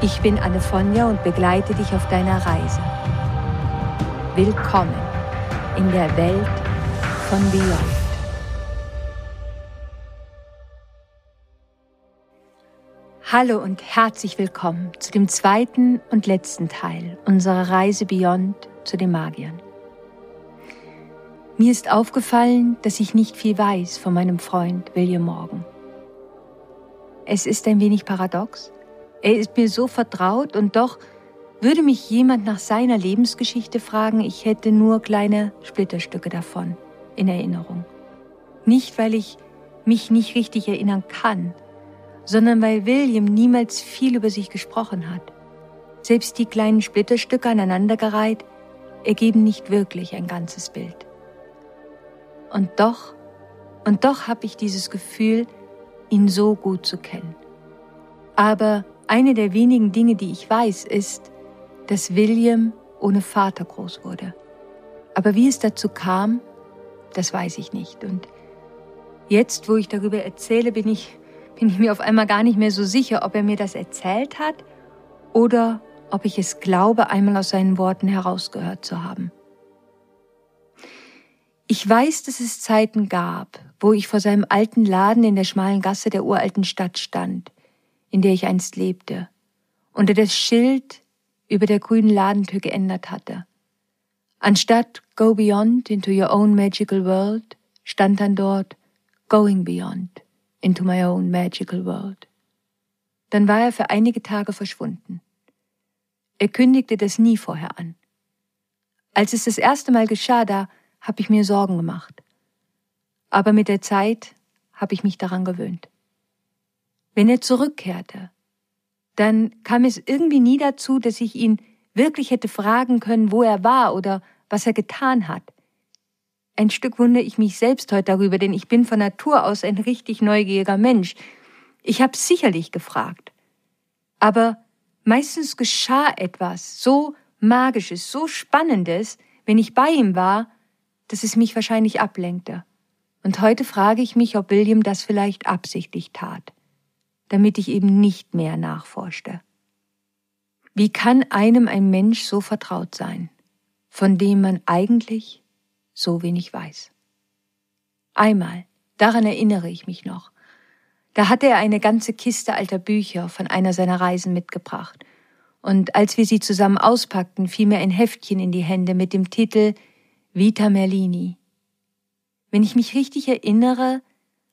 Ich bin Anne Fonja und begleite dich auf deiner Reise. Willkommen in der Welt von Beyond. Hallo und herzlich willkommen zu dem zweiten und letzten Teil unserer Reise Beyond zu den Magiern. Mir ist aufgefallen, dass ich nicht viel weiß von meinem Freund William Morgan. Es ist ein wenig paradox, er ist mir so vertraut und doch würde mich jemand nach seiner Lebensgeschichte fragen, ich hätte nur kleine Splitterstücke davon in Erinnerung. Nicht, weil ich mich nicht richtig erinnern kann, sondern weil William niemals viel über sich gesprochen hat. Selbst die kleinen Splitterstücke aneinandergereiht ergeben nicht wirklich ein ganzes Bild. Und doch, und doch habe ich dieses Gefühl, ihn so gut zu kennen. Aber eine der wenigen Dinge, die ich weiß, ist, dass William ohne Vater groß wurde. Aber wie es dazu kam, das weiß ich nicht. Und jetzt, wo ich darüber erzähle, bin ich, bin ich mir auf einmal gar nicht mehr so sicher, ob er mir das erzählt hat oder ob ich es glaube, einmal aus seinen Worten herausgehört zu haben. Ich weiß, dass es Zeiten gab, wo ich vor seinem alten Laden in der schmalen Gasse der uralten Stadt stand in der ich einst lebte, unter das Schild über der grünen Ladentür geändert hatte. Anstatt Go Beyond into your own magical world stand dann dort Going Beyond into my own magical world. Dann war er für einige Tage verschwunden. Er kündigte das nie vorher an. Als es das erste Mal geschah, da habe ich mir Sorgen gemacht. Aber mit der Zeit habe ich mich daran gewöhnt. Wenn er zurückkehrte, dann kam es irgendwie nie dazu, dass ich ihn wirklich hätte fragen können, wo er war oder was er getan hat. Ein Stück wundere ich mich selbst heute darüber, denn ich bin von Natur aus ein richtig neugieriger Mensch. Ich habe sicherlich gefragt. Aber meistens geschah etwas so Magisches, so Spannendes, wenn ich bei ihm war, dass es mich wahrscheinlich ablenkte. Und heute frage ich mich, ob William das vielleicht absichtlich tat damit ich eben nicht mehr nachforschte. Wie kann einem ein Mensch so vertraut sein, von dem man eigentlich so wenig weiß? Einmal, daran erinnere ich mich noch, da hatte er eine ganze Kiste alter Bücher von einer seiner Reisen mitgebracht, und als wir sie zusammen auspackten, fiel mir ein Heftchen in die Hände mit dem Titel Vita Merlini. Wenn ich mich richtig erinnere,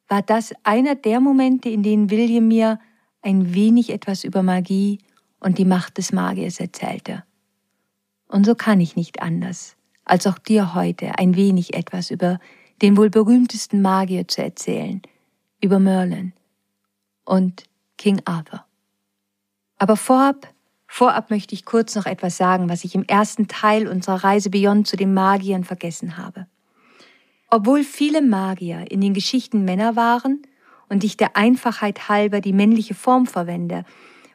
war das einer der Momente, in denen William mir ein wenig etwas über Magie und die Macht des Magiers erzählte. Und so kann ich nicht anders, als auch dir heute ein wenig etwas über den wohl berühmtesten Magier zu erzählen, über Merlin und King Arthur. Aber vorab, vorab möchte ich kurz noch etwas sagen, was ich im ersten Teil unserer Reise Beyond zu den Magiern vergessen habe. Obwohl viele Magier in den Geschichten Männer waren und ich der Einfachheit halber die männliche Form verwende,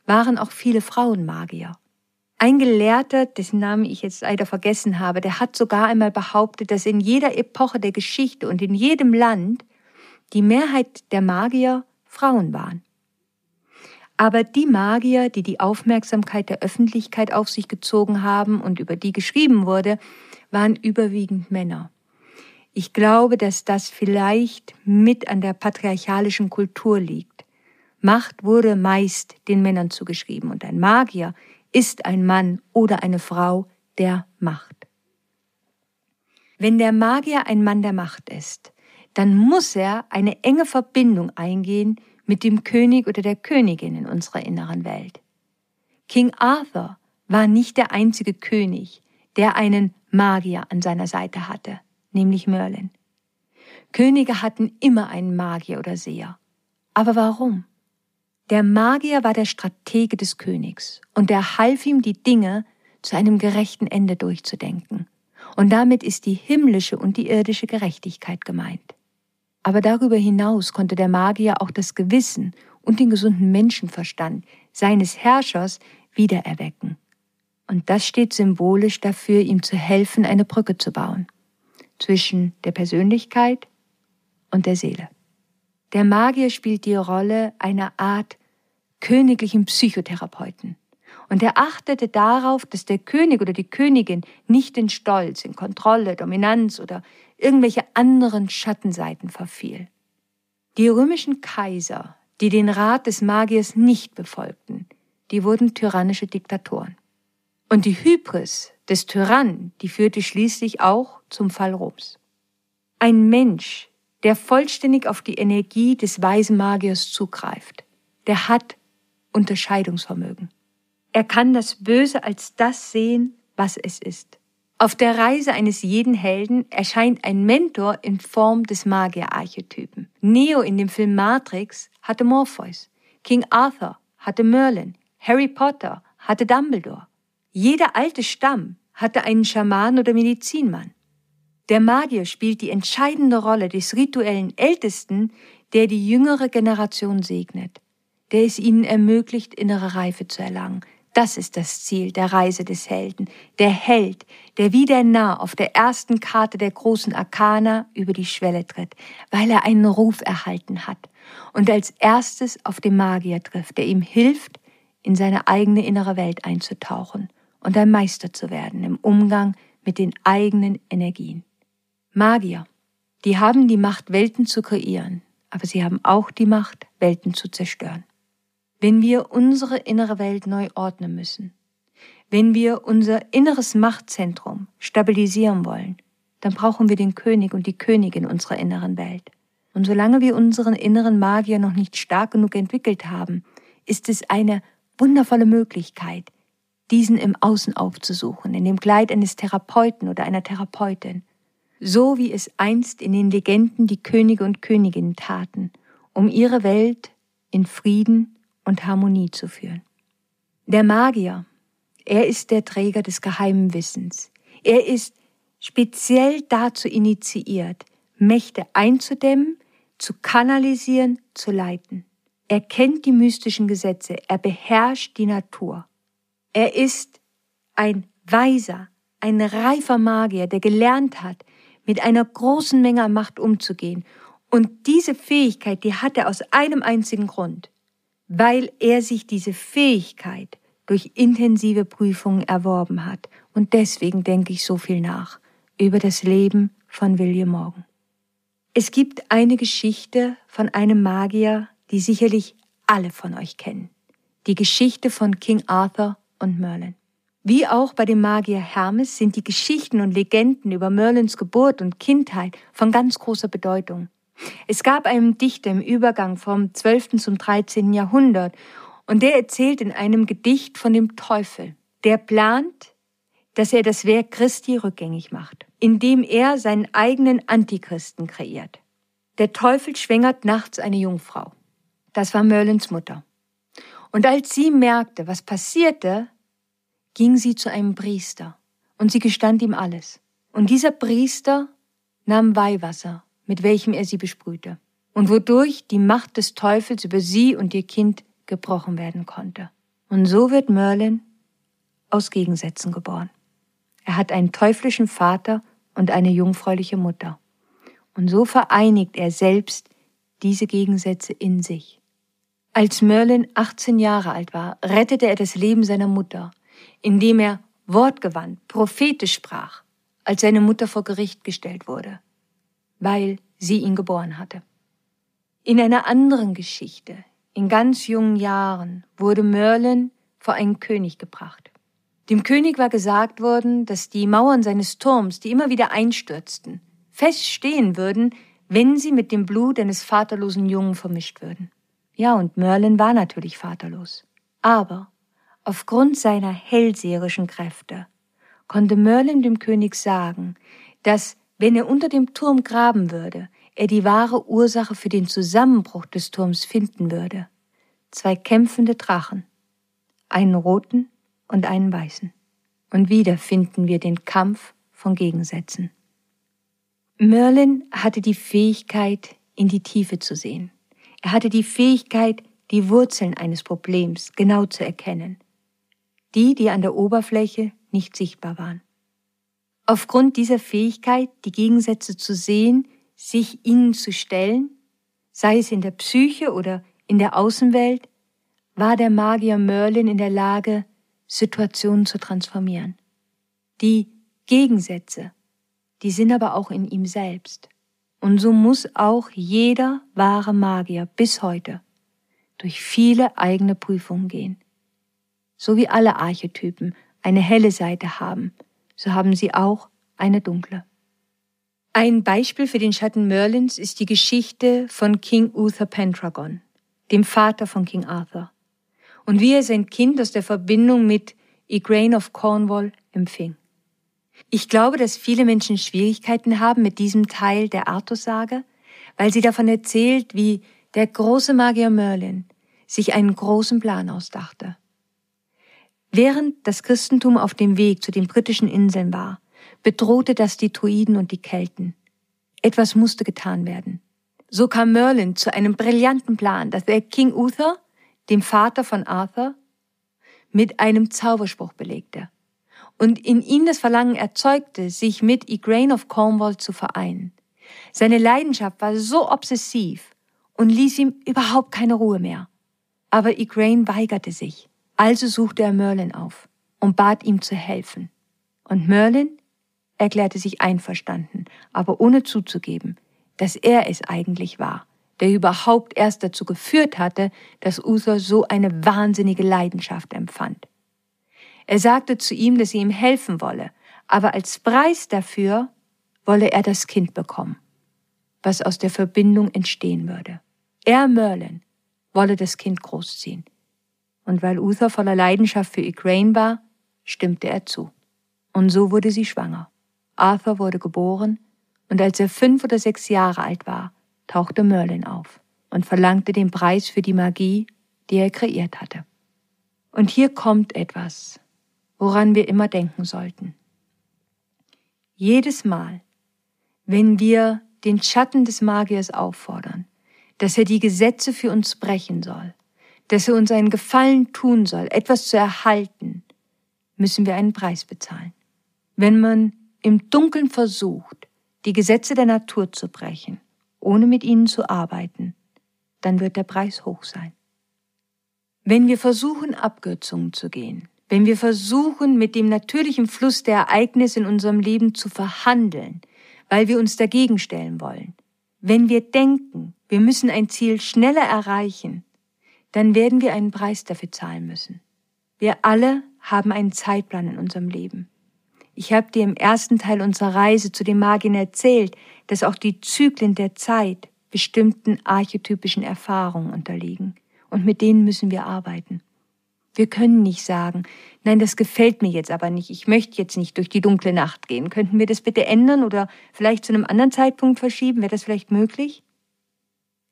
waren auch viele Frauen Magier. Ein Gelehrter, dessen Namen ich jetzt leider vergessen habe, der hat sogar einmal behauptet, dass in jeder Epoche der Geschichte und in jedem Land die Mehrheit der Magier Frauen waren. Aber die Magier, die die Aufmerksamkeit der Öffentlichkeit auf sich gezogen haben und über die geschrieben wurde, waren überwiegend Männer. Ich glaube, dass das vielleicht mit an der patriarchalischen Kultur liegt. Macht wurde meist den Männern zugeschrieben und ein Magier ist ein Mann oder eine Frau der Macht. Wenn der Magier ein Mann der Macht ist, dann muss er eine enge Verbindung eingehen mit dem König oder der Königin in unserer inneren Welt. King Arthur war nicht der einzige König, der einen Magier an seiner Seite hatte nämlich Merlin. Könige hatten immer einen Magier oder Seher. Aber warum? Der Magier war der Stratege des Königs, und er half ihm, die Dinge zu einem gerechten Ende durchzudenken. Und damit ist die himmlische und die irdische Gerechtigkeit gemeint. Aber darüber hinaus konnte der Magier auch das Gewissen und den gesunden Menschenverstand seines Herrschers wiedererwecken. Und das steht symbolisch dafür, ihm zu helfen, eine Brücke zu bauen zwischen der Persönlichkeit und der Seele. Der Magier spielt die Rolle einer Art königlichen Psychotherapeuten. Und er achtete darauf, dass der König oder die Königin nicht in Stolz, in Kontrolle, Dominanz oder irgendwelche anderen Schattenseiten verfiel. Die römischen Kaiser, die den Rat des Magiers nicht befolgten, die wurden tyrannische Diktatoren. Und die Hybris des Tyrannen, die führte schließlich auch zum Fall Roms. Ein Mensch, der vollständig auf die Energie des weisen Magiers zugreift, der hat Unterscheidungsvermögen. Er kann das Böse als das sehen, was es ist. Auf der Reise eines jeden Helden erscheint ein Mentor in Form des Magierarchetypen. Neo in dem Film Matrix hatte Morpheus. King Arthur hatte Merlin. Harry Potter hatte Dumbledore. Jeder alte Stamm hatte einen Schaman oder Medizinmann. Der Magier spielt die entscheidende Rolle des rituellen Ältesten, der die jüngere Generation segnet, der es ihnen ermöglicht, innere Reife zu erlangen, das ist das Ziel der Reise des Helden. Der Held, der wie der Narr auf der ersten Karte der großen Arkana über die Schwelle tritt, weil er einen Ruf erhalten hat und als erstes auf den Magier trifft, der ihm hilft, in seine eigene innere Welt einzutauchen und ein Meister zu werden im Umgang mit den eigenen Energien. Magier, die haben die Macht, Welten zu kreieren, aber sie haben auch die Macht, Welten zu zerstören wenn wir unsere innere Welt neu ordnen müssen, wenn wir unser inneres Machtzentrum stabilisieren wollen, dann brauchen wir den König und die Königin unserer inneren Welt. Und solange wir unseren inneren Magier noch nicht stark genug entwickelt haben, ist es eine wundervolle Möglichkeit, diesen im Außen aufzusuchen, in dem Kleid eines Therapeuten oder einer Therapeutin, so wie es einst in den Legenden die Könige und Königinnen taten, um ihre Welt in Frieden und Harmonie zu führen. Der Magier, er ist der Träger des geheimen Wissens. Er ist speziell dazu initiiert, Mächte einzudämmen, zu kanalisieren, zu leiten. Er kennt die mystischen Gesetze, er beherrscht die Natur. Er ist ein weiser, ein reifer Magier, der gelernt hat, mit einer großen Menge an Macht umzugehen. Und diese Fähigkeit, die hat er aus einem einzigen Grund weil er sich diese Fähigkeit durch intensive Prüfungen erworben hat. Und deswegen denke ich so viel nach über das Leben von William Morgan. Es gibt eine Geschichte von einem Magier, die sicherlich alle von euch kennen. Die Geschichte von King Arthur und Merlin. Wie auch bei dem Magier Hermes sind die Geschichten und Legenden über Merlins Geburt und Kindheit von ganz großer Bedeutung. Es gab einen Dichter im Übergang vom 12. zum 13. Jahrhundert und der erzählt in einem Gedicht von dem Teufel, der plant, dass er das Werk Christi rückgängig macht, indem er seinen eigenen Antichristen kreiert. Der Teufel schwängert nachts eine Jungfrau. Das war Merlins Mutter. Und als sie merkte, was passierte, ging sie zu einem Priester und sie gestand ihm alles. Und dieser Priester nahm Weihwasser mit welchem er sie besprühte, und wodurch die Macht des Teufels über sie und ihr Kind gebrochen werden konnte. Und so wird Merlin aus Gegensätzen geboren. Er hat einen teuflischen Vater und eine jungfräuliche Mutter. Und so vereinigt er selbst diese Gegensätze in sich. Als Merlin 18 Jahre alt war, rettete er das Leben seiner Mutter, indem er wortgewandt, prophetisch sprach, als seine Mutter vor Gericht gestellt wurde weil sie ihn geboren hatte. In einer anderen Geschichte, in ganz jungen Jahren, wurde Merlin vor einen König gebracht. Dem König war gesagt worden, dass die Mauern seines Turms, die immer wieder einstürzten, feststehen würden, wenn sie mit dem Blut eines vaterlosen Jungen vermischt würden. Ja, und Merlin war natürlich vaterlos. Aber aufgrund seiner hellseherischen Kräfte konnte Merlin dem König sagen, dass wenn er unter dem Turm graben würde, er die wahre Ursache für den Zusammenbruch des Turms finden würde. zwei kämpfende Drachen, einen roten und einen weißen. Und wieder finden wir den Kampf von Gegensätzen. Merlin hatte die Fähigkeit, in die Tiefe zu sehen. Er hatte die Fähigkeit, die Wurzeln eines Problems genau zu erkennen. Die, die an der Oberfläche nicht sichtbar waren. Aufgrund dieser Fähigkeit, die Gegensätze zu sehen, sich ihnen zu stellen, sei es in der Psyche oder in der Außenwelt, war der Magier Merlin in der Lage, Situationen zu transformieren. Die Gegensätze, die sind aber auch in ihm selbst. Und so muss auch jeder wahre Magier bis heute durch viele eigene Prüfungen gehen. So wie alle Archetypen eine helle Seite haben, so haben sie auch eine dunkle. Ein Beispiel für den Schatten Merlins ist die Geschichte von King Uther Pendragon, dem Vater von King Arthur, und wie er sein Kind aus der Verbindung mit Igraine of Cornwall empfing. Ich glaube, dass viele Menschen Schwierigkeiten haben mit diesem Teil der Artus-Sage, weil sie davon erzählt, wie der große Magier Merlin sich einen großen Plan ausdachte. Während das Christentum auf dem Weg zu den britischen Inseln war, bedrohte das die Druiden und die Kelten. Etwas musste getan werden. So kam Merlin zu einem brillanten Plan, dass er King Uther, dem Vater von Arthur, mit einem Zauberspruch belegte und in ihm das Verlangen erzeugte, sich mit Igraine of Cornwall zu vereinen. Seine Leidenschaft war so obsessiv und ließ ihm überhaupt keine Ruhe mehr. Aber Igraine weigerte sich. Also suchte er Merlin auf und bat ihm zu helfen. Und Merlin erklärte sich einverstanden, aber ohne zuzugeben, dass er es eigentlich war, der überhaupt erst dazu geführt hatte, dass Uther so eine wahnsinnige Leidenschaft empfand. Er sagte zu ihm, dass er ihm helfen wolle, aber als Preis dafür wolle er das Kind bekommen, was aus der Verbindung entstehen würde. Er, Merlin, wolle das Kind großziehen. Und weil Uther voller Leidenschaft für Igraine war, stimmte er zu. Und so wurde sie schwanger. Arthur wurde geboren, und als er fünf oder sechs Jahre alt war, tauchte Merlin auf und verlangte den Preis für die Magie, die er kreiert hatte. Und hier kommt etwas, woran wir immer denken sollten. Jedes Mal, wenn wir den Schatten des Magiers auffordern, dass er die Gesetze für uns brechen soll, dass er uns einen Gefallen tun soll, etwas zu erhalten, müssen wir einen Preis bezahlen. Wenn man im Dunkeln versucht, die Gesetze der Natur zu brechen, ohne mit ihnen zu arbeiten, dann wird der Preis hoch sein. Wenn wir versuchen, Abkürzungen zu gehen, wenn wir versuchen, mit dem natürlichen Fluss der Ereignisse in unserem Leben zu verhandeln, weil wir uns dagegen stellen wollen, wenn wir denken, wir müssen ein Ziel schneller erreichen, dann werden wir einen Preis dafür zahlen müssen. Wir alle haben einen Zeitplan in unserem Leben. Ich habe dir im ersten Teil unserer Reise zu den Magiern erzählt, dass auch die Zyklen der Zeit bestimmten archetypischen Erfahrungen unterliegen. Und mit denen müssen wir arbeiten. Wir können nicht sagen, nein, das gefällt mir jetzt aber nicht, ich möchte jetzt nicht durch die dunkle Nacht gehen. Könnten wir das bitte ändern oder vielleicht zu einem anderen Zeitpunkt verschieben? Wäre das vielleicht möglich?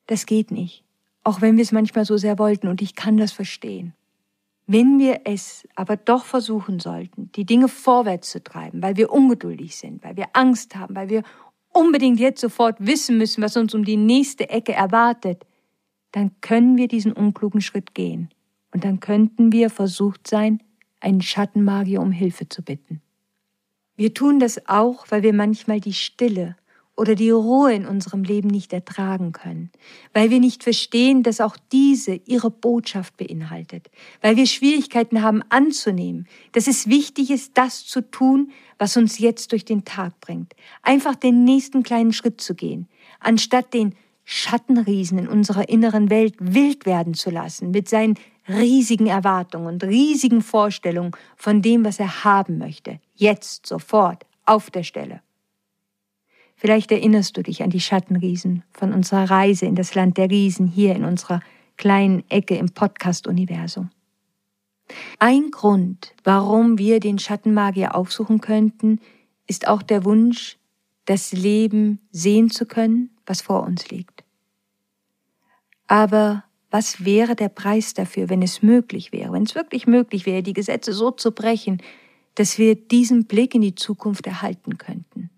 Das geht nicht, auch wenn wir es manchmal so sehr wollten und ich kann das verstehen. Wenn wir es aber doch versuchen sollten, die Dinge vorwärts zu treiben, weil wir ungeduldig sind, weil wir Angst haben, weil wir unbedingt jetzt sofort wissen müssen, was uns um die nächste Ecke erwartet, dann können wir diesen unklugen Schritt gehen und dann könnten wir versucht sein, einen Schattenmagier um Hilfe zu bitten. Wir tun das auch, weil wir manchmal die Stille oder die Ruhe in unserem Leben nicht ertragen können, weil wir nicht verstehen, dass auch diese ihre Botschaft beinhaltet, weil wir Schwierigkeiten haben anzunehmen, dass es wichtig ist, das zu tun, was uns jetzt durch den Tag bringt, einfach den nächsten kleinen Schritt zu gehen, anstatt den Schattenriesen in unserer inneren Welt wild werden zu lassen mit seinen riesigen Erwartungen und riesigen Vorstellungen von dem, was er haben möchte. Jetzt, sofort, auf der Stelle. Vielleicht erinnerst du dich an die Schattenriesen von unserer Reise in das Land der Riesen hier in unserer kleinen Ecke im Podcast-Universum. Ein Grund, warum wir den Schattenmagier aufsuchen könnten, ist auch der Wunsch, das Leben sehen zu können, was vor uns liegt. Aber was wäre der Preis dafür, wenn es möglich wäre, wenn es wirklich möglich wäre, die Gesetze so zu brechen, dass wir diesen Blick in die Zukunft erhalten könnten.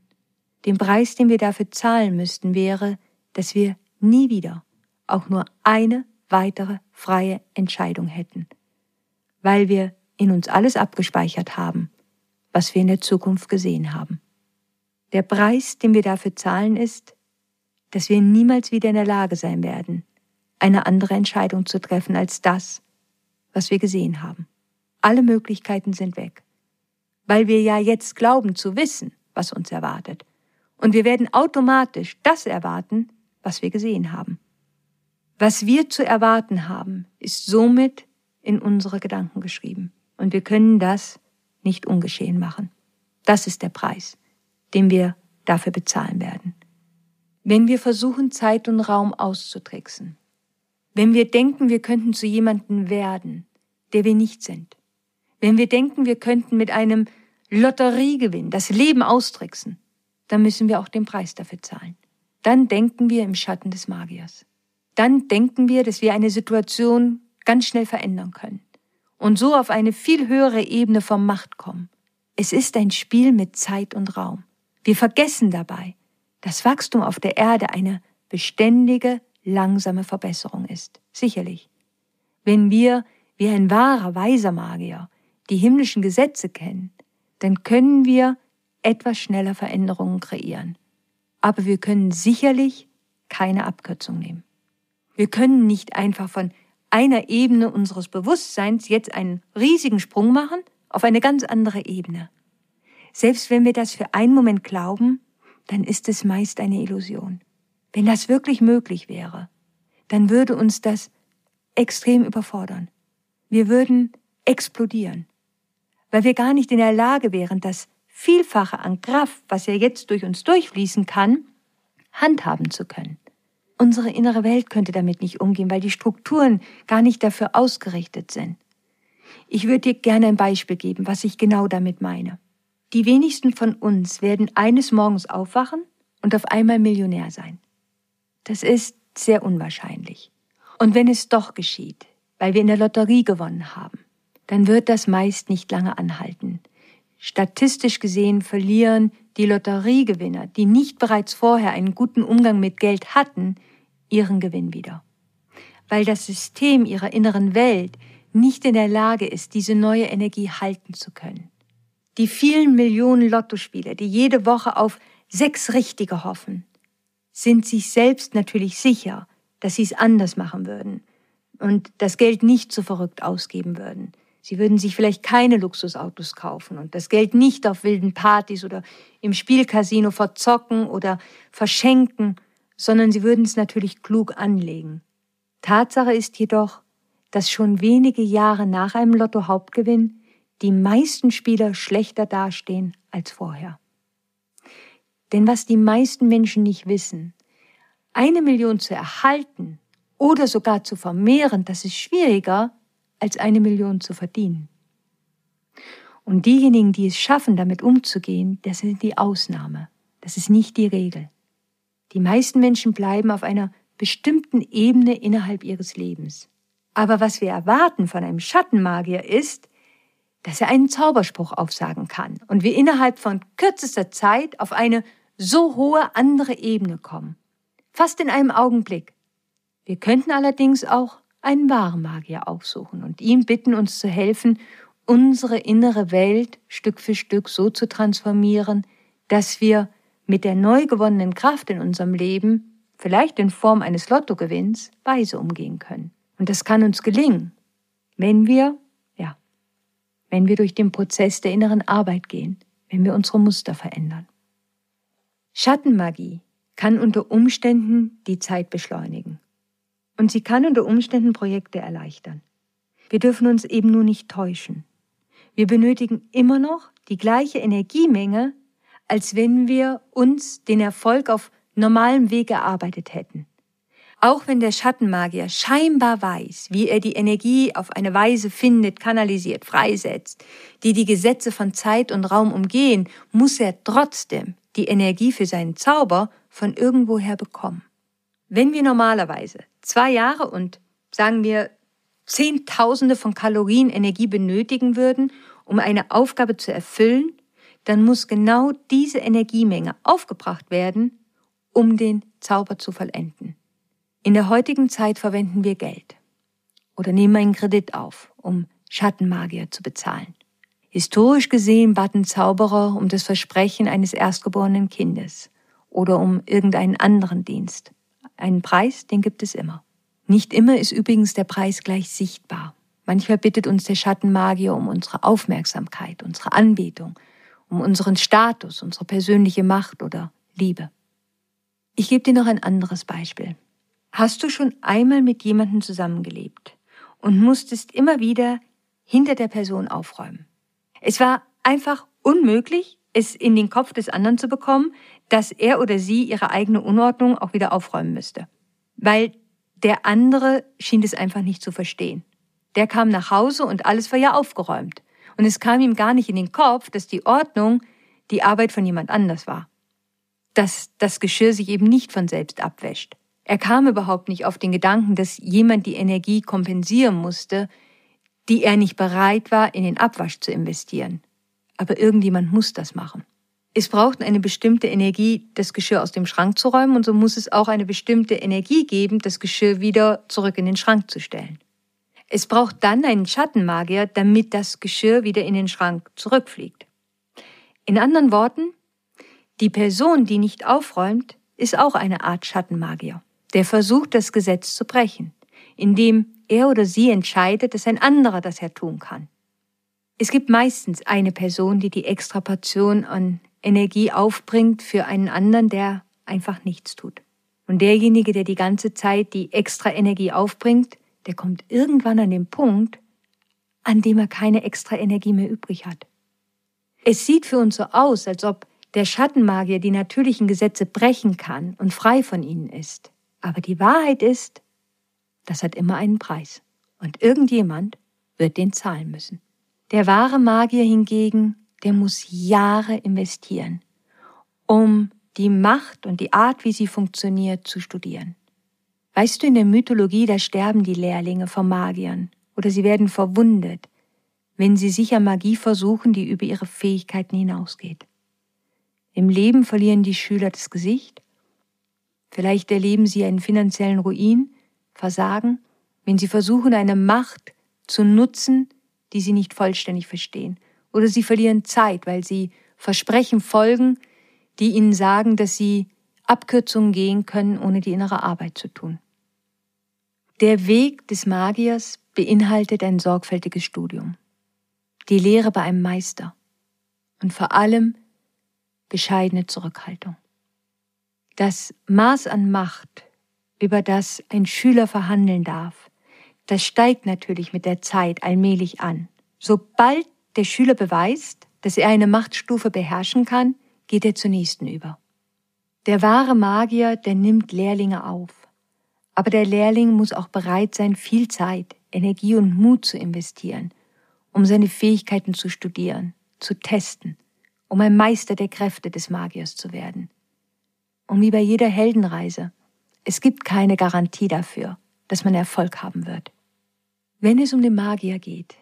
Den Preis, den wir dafür zahlen müssten, wäre, dass wir nie wieder auch nur eine weitere freie Entscheidung hätten, weil wir in uns alles abgespeichert haben, was wir in der Zukunft gesehen haben. Der Preis, den wir dafür zahlen, ist, dass wir niemals wieder in der Lage sein werden, eine andere Entscheidung zu treffen als das, was wir gesehen haben. Alle Möglichkeiten sind weg, weil wir ja jetzt glauben zu wissen, was uns erwartet. Und wir werden automatisch das erwarten, was wir gesehen haben. Was wir zu erwarten haben, ist somit in unsere Gedanken geschrieben. Und wir können das nicht ungeschehen machen. Das ist der Preis, den wir dafür bezahlen werden. Wenn wir versuchen, Zeit und Raum auszutricksen, wenn wir denken, wir könnten zu jemandem werden, der wir nicht sind, wenn wir denken, wir könnten mit einem Lotteriegewinn das Leben austricksen, dann müssen wir auch den Preis dafür zahlen. Dann denken wir im Schatten des Magiers. Dann denken wir, dass wir eine Situation ganz schnell verändern können und so auf eine viel höhere Ebene von Macht kommen. Es ist ein Spiel mit Zeit und Raum. Wir vergessen dabei, dass Wachstum auf der Erde eine beständige, langsame Verbesserung ist. Sicherlich. Wenn wir, wie ein wahrer, weiser Magier, die himmlischen Gesetze kennen, dann können wir etwas schneller Veränderungen kreieren. Aber wir können sicherlich keine Abkürzung nehmen. Wir können nicht einfach von einer Ebene unseres Bewusstseins jetzt einen riesigen Sprung machen auf eine ganz andere Ebene. Selbst wenn wir das für einen Moment glauben, dann ist es meist eine Illusion. Wenn das wirklich möglich wäre, dann würde uns das extrem überfordern. Wir würden explodieren, weil wir gar nicht in der Lage wären, das Vielfache an Kraft, was ja jetzt durch uns durchfließen kann, handhaben zu können. Unsere innere Welt könnte damit nicht umgehen, weil die Strukturen gar nicht dafür ausgerichtet sind. Ich würde dir gerne ein Beispiel geben, was ich genau damit meine. Die wenigsten von uns werden eines Morgens aufwachen und auf einmal Millionär sein. Das ist sehr unwahrscheinlich. Und wenn es doch geschieht, weil wir in der Lotterie gewonnen haben, dann wird das meist nicht lange anhalten. Statistisch gesehen verlieren die Lotteriegewinner, die nicht bereits vorher einen guten Umgang mit Geld hatten, ihren Gewinn wieder. Weil das System ihrer inneren Welt nicht in der Lage ist, diese neue Energie halten zu können. Die vielen Millionen Lottospieler, die jede Woche auf sechs Richtige hoffen, sind sich selbst natürlich sicher, dass sie es anders machen würden und das Geld nicht so verrückt ausgeben würden. Sie würden sich vielleicht keine Luxusautos kaufen und das Geld nicht auf wilden Partys oder im Spielcasino verzocken oder verschenken, sondern sie würden es natürlich klug anlegen. Tatsache ist jedoch, dass schon wenige Jahre nach einem Lotto-Hauptgewinn die meisten Spieler schlechter dastehen als vorher. Denn was die meisten Menschen nicht wissen, eine Million zu erhalten oder sogar zu vermehren, das ist schwieriger, als eine Million zu verdienen. Und diejenigen, die es schaffen, damit umzugehen, das sind die Ausnahme. Das ist nicht die Regel. Die meisten Menschen bleiben auf einer bestimmten Ebene innerhalb ihres Lebens. Aber was wir erwarten von einem Schattenmagier ist, dass er einen Zauberspruch aufsagen kann und wir innerhalb von kürzester Zeit auf eine so hohe andere Ebene kommen. Fast in einem Augenblick. Wir könnten allerdings auch einen wahren Magier aufsuchen und ihn bitten, uns zu helfen, unsere innere Welt Stück für Stück so zu transformieren, dass wir mit der neu gewonnenen Kraft in unserem Leben, vielleicht in Form eines Lottogewinns, weise umgehen können. Und das kann uns gelingen, wenn wir, ja, wenn wir durch den Prozess der inneren Arbeit gehen, wenn wir unsere Muster verändern. Schattenmagie kann unter Umständen die Zeit beschleunigen. Und sie kann unter Umständen Projekte erleichtern. Wir dürfen uns eben nur nicht täuschen. Wir benötigen immer noch die gleiche Energiemenge, als wenn wir uns den Erfolg auf normalem Weg erarbeitet hätten. Auch wenn der Schattenmagier scheinbar weiß, wie er die Energie auf eine Weise findet, kanalisiert, freisetzt, die die Gesetze von Zeit und Raum umgehen, muss er trotzdem die Energie für seinen Zauber von irgendwoher bekommen. Wenn wir normalerweise zwei Jahre und sagen wir, Zehntausende von Kalorien Energie benötigen würden, um eine Aufgabe zu erfüllen, dann muss genau diese Energiemenge aufgebracht werden, um den Zauber zu vollenden. In der heutigen Zeit verwenden wir Geld oder nehmen einen Kredit auf, um Schattenmagier zu bezahlen. Historisch gesehen baten Zauberer um das Versprechen eines erstgeborenen Kindes oder um irgendeinen anderen Dienst. Einen Preis, den gibt es immer. Nicht immer ist übrigens der Preis gleich sichtbar. Manchmal bittet uns der Schattenmagier um unsere Aufmerksamkeit, unsere Anbetung, um unseren Status, unsere persönliche Macht oder Liebe. Ich gebe dir noch ein anderes Beispiel. Hast du schon einmal mit jemandem zusammengelebt und musstest immer wieder hinter der Person aufräumen? Es war einfach unmöglich, es in den Kopf des anderen zu bekommen, dass er oder sie ihre eigene Unordnung auch wieder aufräumen müsste. Weil der andere schien es einfach nicht zu verstehen. Der kam nach Hause und alles war ja aufgeräumt. Und es kam ihm gar nicht in den Kopf, dass die Ordnung die Arbeit von jemand anders war. Dass das Geschirr sich eben nicht von selbst abwäscht. Er kam überhaupt nicht auf den Gedanken, dass jemand die Energie kompensieren musste, die er nicht bereit war, in den Abwasch zu investieren. Aber irgendjemand muss das machen. Es braucht eine bestimmte Energie, das Geschirr aus dem Schrank zu räumen, und so muss es auch eine bestimmte Energie geben, das Geschirr wieder zurück in den Schrank zu stellen. Es braucht dann einen Schattenmagier, damit das Geschirr wieder in den Schrank zurückfliegt. In anderen Worten, die Person, die nicht aufräumt, ist auch eine Art Schattenmagier, der versucht, das Gesetz zu brechen, indem er oder sie entscheidet, dass ein anderer das ja tun kann. Es gibt meistens eine Person, die die Extraportion an Energie aufbringt für einen anderen, der einfach nichts tut. Und derjenige, der die ganze Zeit die extra Energie aufbringt, der kommt irgendwann an den Punkt, an dem er keine extra Energie mehr übrig hat. Es sieht für uns so aus, als ob der Schattenmagier die natürlichen Gesetze brechen kann und frei von ihnen ist. Aber die Wahrheit ist, das hat immer einen Preis. Und irgendjemand wird den zahlen müssen. Der wahre Magier hingegen der muss Jahre investieren, um die Macht und die Art, wie sie funktioniert, zu studieren. Weißt du, in der Mythologie, da sterben die Lehrlinge vor Magiern oder sie werden verwundet, wenn sie sicher Magie versuchen, die über ihre Fähigkeiten hinausgeht. Im Leben verlieren die Schüler das Gesicht, vielleicht erleben sie einen finanziellen Ruin, Versagen, wenn sie versuchen, eine Macht zu nutzen, die sie nicht vollständig verstehen oder sie verlieren Zeit, weil sie Versprechen folgen, die ihnen sagen, dass sie Abkürzungen gehen können, ohne die innere Arbeit zu tun. Der Weg des Magiers beinhaltet ein sorgfältiges Studium, die Lehre bei einem Meister und vor allem bescheidene Zurückhaltung. Das Maß an Macht, über das ein Schüler verhandeln darf, das steigt natürlich mit der Zeit allmählich an. Sobald der Schüler beweist, dass er eine Machtstufe beherrschen kann, geht er zur nächsten über. Der wahre Magier, der nimmt Lehrlinge auf. Aber der Lehrling muss auch bereit sein, viel Zeit, Energie und Mut zu investieren, um seine Fähigkeiten zu studieren, zu testen, um ein Meister der Kräfte des Magiers zu werden. Und wie bei jeder Heldenreise, es gibt keine Garantie dafür, dass man Erfolg haben wird. Wenn es um den Magier geht,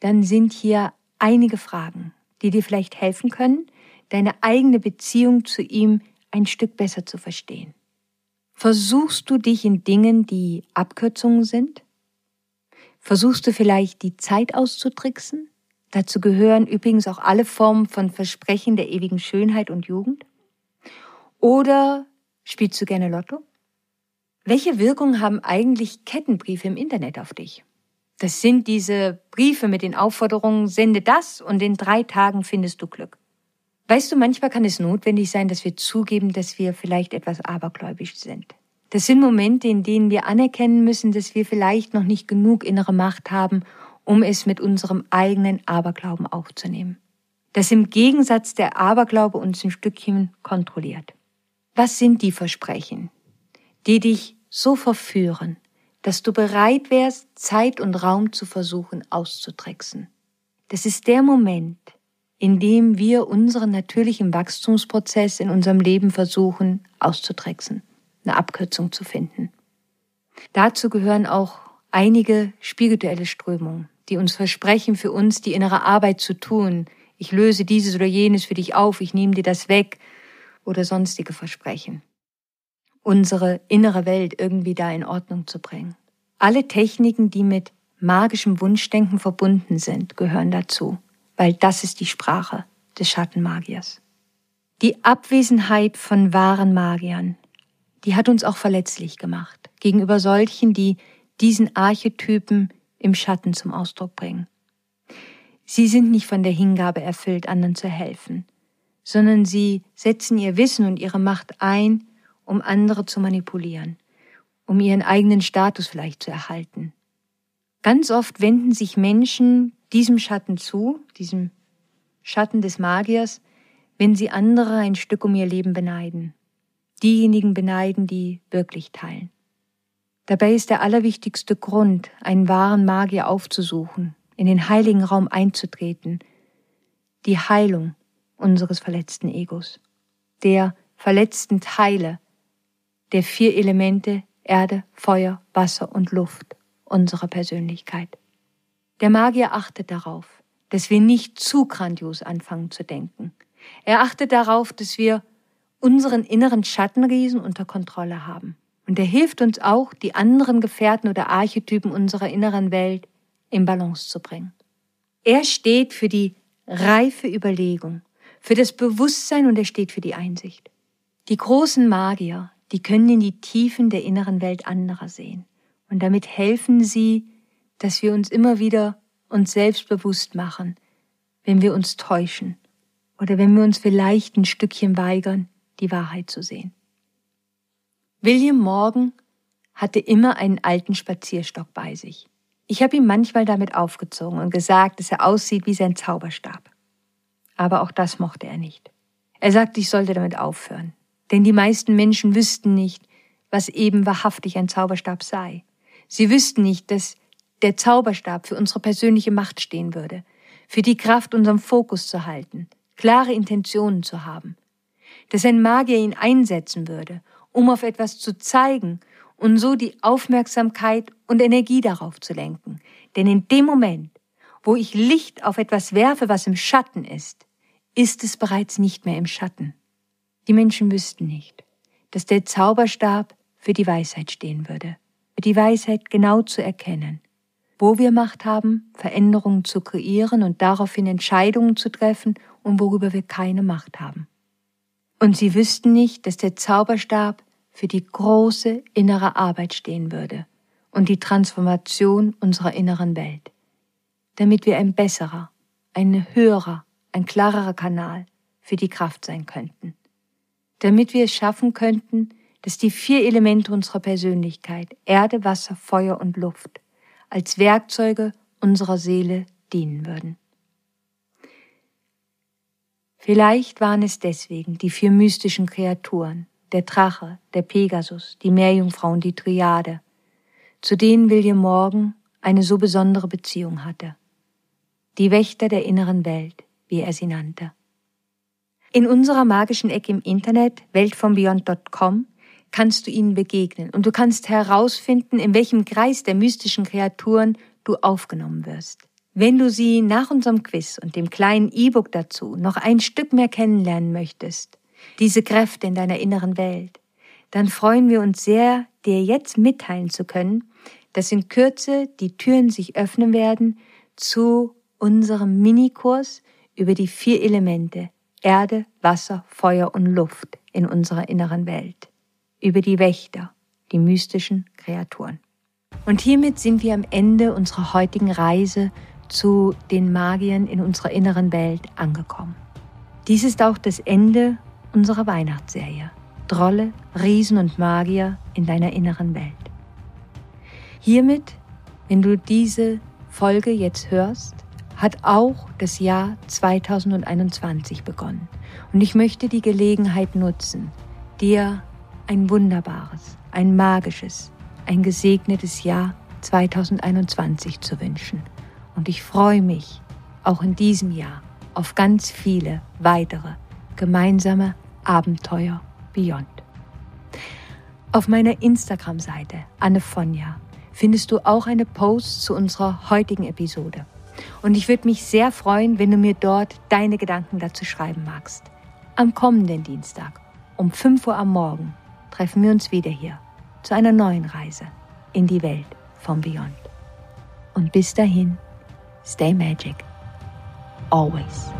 dann sind hier einige Fragen, die dir vielleicht helfen können, deine eigene Beziehung zu ihm ein Stück besser zu verstehen. Versuchst du dich in Dingen, die Abkürzungen sind? Versuchst du vielleicht die Zeit auszutricksen? Dazu gehören übrigens auch alle Formen von Versprechen der ewigen Schönheit und Jugend. Oder spielst du gerne Lotto? Welche Wirkung haben eigentlich Kettenbriefe im Internet auf dich? Das sind diese Briefe mit den Aufforderungen, sende das und in drei Tagen findest du Glück. Weißt du, manchmal kann es notwendig sein, dass wir zugeben, dass wir vielleicht etwas abergläubisch sind. Das sind Momente, in denen wir anerkennen müssen, dass wir vielleicht noch nicht genug innere Macht haben, um es mit unserem eigenen Aberglauben aufzunehmen. Dass im Gegensatz der Aberglaube uns ein Stückchen kontrolliert. Was sind die Versprechen, die dich so verführen, dass du bereit wärst, Zeit und Raum zu versuchen auszutricksen. Das ist der Moment, in dem wir unseren natürlichen Wachstumsprozess in unserem Leben versuchen auszutricksen, eine Abkürzung zu finden. Dazu gehören auch einige spirituelle Strömungen, die uns versprechen, für uns die innere Arbeit zu tun. Ich löse dieses oder jenes für dich auf, ich nehme dir das weg oder sonstige Versprechen. Unsere innere Welt irgendwie da in Ordnung zu bringen. Alle Techniken, die mit magischem Wunschdenken verbunden sind, gehören dazu, weil das ist die Sprache des Schattenmagiers. Die Abwesenheit von wahren Magiern, die hat uns auch verletzlich gemacht gegenüber solchen, die diesen Archetypen im Schatten zum Ausdruck bringen. Sie sind nicht von der Hingabe erfüllt, anderen zu helfen, sondern sie setzen ihr Wissen und ihre Macht ein, um andere zu manipulieren, um ihren eigenen Status vielleicht zu erhalten. Ganz oft wenden sich Menschen diesem Schatten zu, diesem Schatten des Magiers, wenn sie andere ein Stück um ihr Leben beneiden. Diejenigen beneiden, die wirklich teilen. Dabei ist der allerwichtigste Grund, einen wahren Magier aufzusuchen, in den heiligen Raum einzutreten, die Heilung unseres verletzten Egos, der verletzten Teile der vier Elemente Erde, Feuer, Wasser und Luft unserer Persönlichkeit. Der Magier achtet darauf, dass wir nicht zu grandios anfangen zu denken. Er achtet darauf, dass wir unseren inneren Schattenriesen unter Kontrolle haben. Und er hilft uns auch, die anderen Gefährten oder Archetypen unserer inneren Welt in Balance zu bringen. Er steht für die reife Überlegung, für das Bewusstsein und er steht für die Einsicht. Die großen Magier, die können in die Tiefen der inneren Welt anderer sehen. Und damit helfen sie, dass wir uns immer wieder uns selbst bewusst machen, wenn wir uns täuschen oder wenn wir uns vielleicht ein Stückchen weigern, die Wahrheit zu sehen. William Morgan hatte immer einen alten Spazierstock bei sich. Ich habe ihn manchmal damit aufgezogen und gesagt, dass er aussieht wie sein Zauberstab. Aber auch das mochte er nicht. Er sagte, ich sollte damit aufhören. Denn die meisten Menschen wüssten nicht, was eben wahrhaftig ein Zauberstab sei. Sie wüssten nicht, dass der Zauberstab für unsere persönliche Macht stehen würde, für die Kraft, unseren Fokus zu halten, klare Intentionen zu haben, dass ein Magier ihn einsetzen würde um auf etwas zu zeigen und so die Aufmerksamkeit und Energie darauf zu lenken. Denn in dem Moment, wo ich Licht auf etwas werfe, was im Schatten ist, ist es bereits nicht mehr im Schatten. Die Menschen wüssten nicht, dass der Zauberstab für die Weisheit stehen würde, für die Weisheit genau zu erkennen, wo wir Macht haben, Veränderungen zu kreieren und daraufhin Entscheidungen zu treffen und worüber wir keine Macht haben. Und sie wüssten nicht, dass der Zauberstab für die große innere Arbeit stehen würde und die Transformation unserer inneren Welt, damit wir ein besserer, ein höherer, ein klarerer Kanal für die Kraft sein könnten, damit wir es schaffen könnten, dass die vier Elemente unserer Persönlichkeit, Erde, Wasser, Feuer und Luft, als Werkzeuge unserer Seele dienen würden. Vielleicht waren es deswegen die vier mystischen Kreaturen, der Drache, der Pegasus, die Meerjungfrau und die Triade, zu denen William Morgan eine so besondere Beziehung hatte. Die Wächter der inneren Welt, wie er sie nannte. In unserer magischen Ecke im Internet, weltvonbeyond.com, kannst du ihnen begegnen und du kannst herausfinden, in welchem Kreis der mystischen Kreaturen du aufgenommen wirst. Wenn du sie nach unserem Quiz und dem kleinen E-Book dazu noch ein Stück mehr kennenlernen möchtest, diese Kräfte in deiner inneren Welt, dann freuen wir uns sehr, dir jetzt mitteilen zu können, dass in Kürze die Türen sich öffnen werden zu unserem Minikurs über die vier Elemente Erde, Wasser, Feuer und Luft in unserer inneren Welt, über die Wächter, die mystischen Kreaturen. Und hiermit sind wir am Ende unserer heutigen Reise zu den Magiern in unserer inneren Welt angekommen. Dies ist auch das Ende unserer Weihnachtsserie Drolle, Riesen und Magier in deiner inneren Welt. Hiermit, wenn du diese Folge jetzt hörst, hat auch das Jahr 2021 begonnen. Und ich möchte die Gelegenheit nutzen, dir ein wunderbares, ein magisches, ein gesegnetes Jahr 2021 zu wünschen. Und ich freue mich auch in diesem Jahr auf ganz viele weitere gemeinsame Abenteuer Beyond. Auf meiner Instagram-Seite Anne Fonja findest du auch eine Post zu unserer heutigen Episode. Und ich würde mich sehr freuen, wenn du mir dort deine Gedanken dazu schreiben magst. Am kommenden Dienstag um 5 Uhr am Morgen treffen wir uns wieder hier zu einer neuen Reise in die Welt vom Beyond. Und bis dahin, stay magic. Always.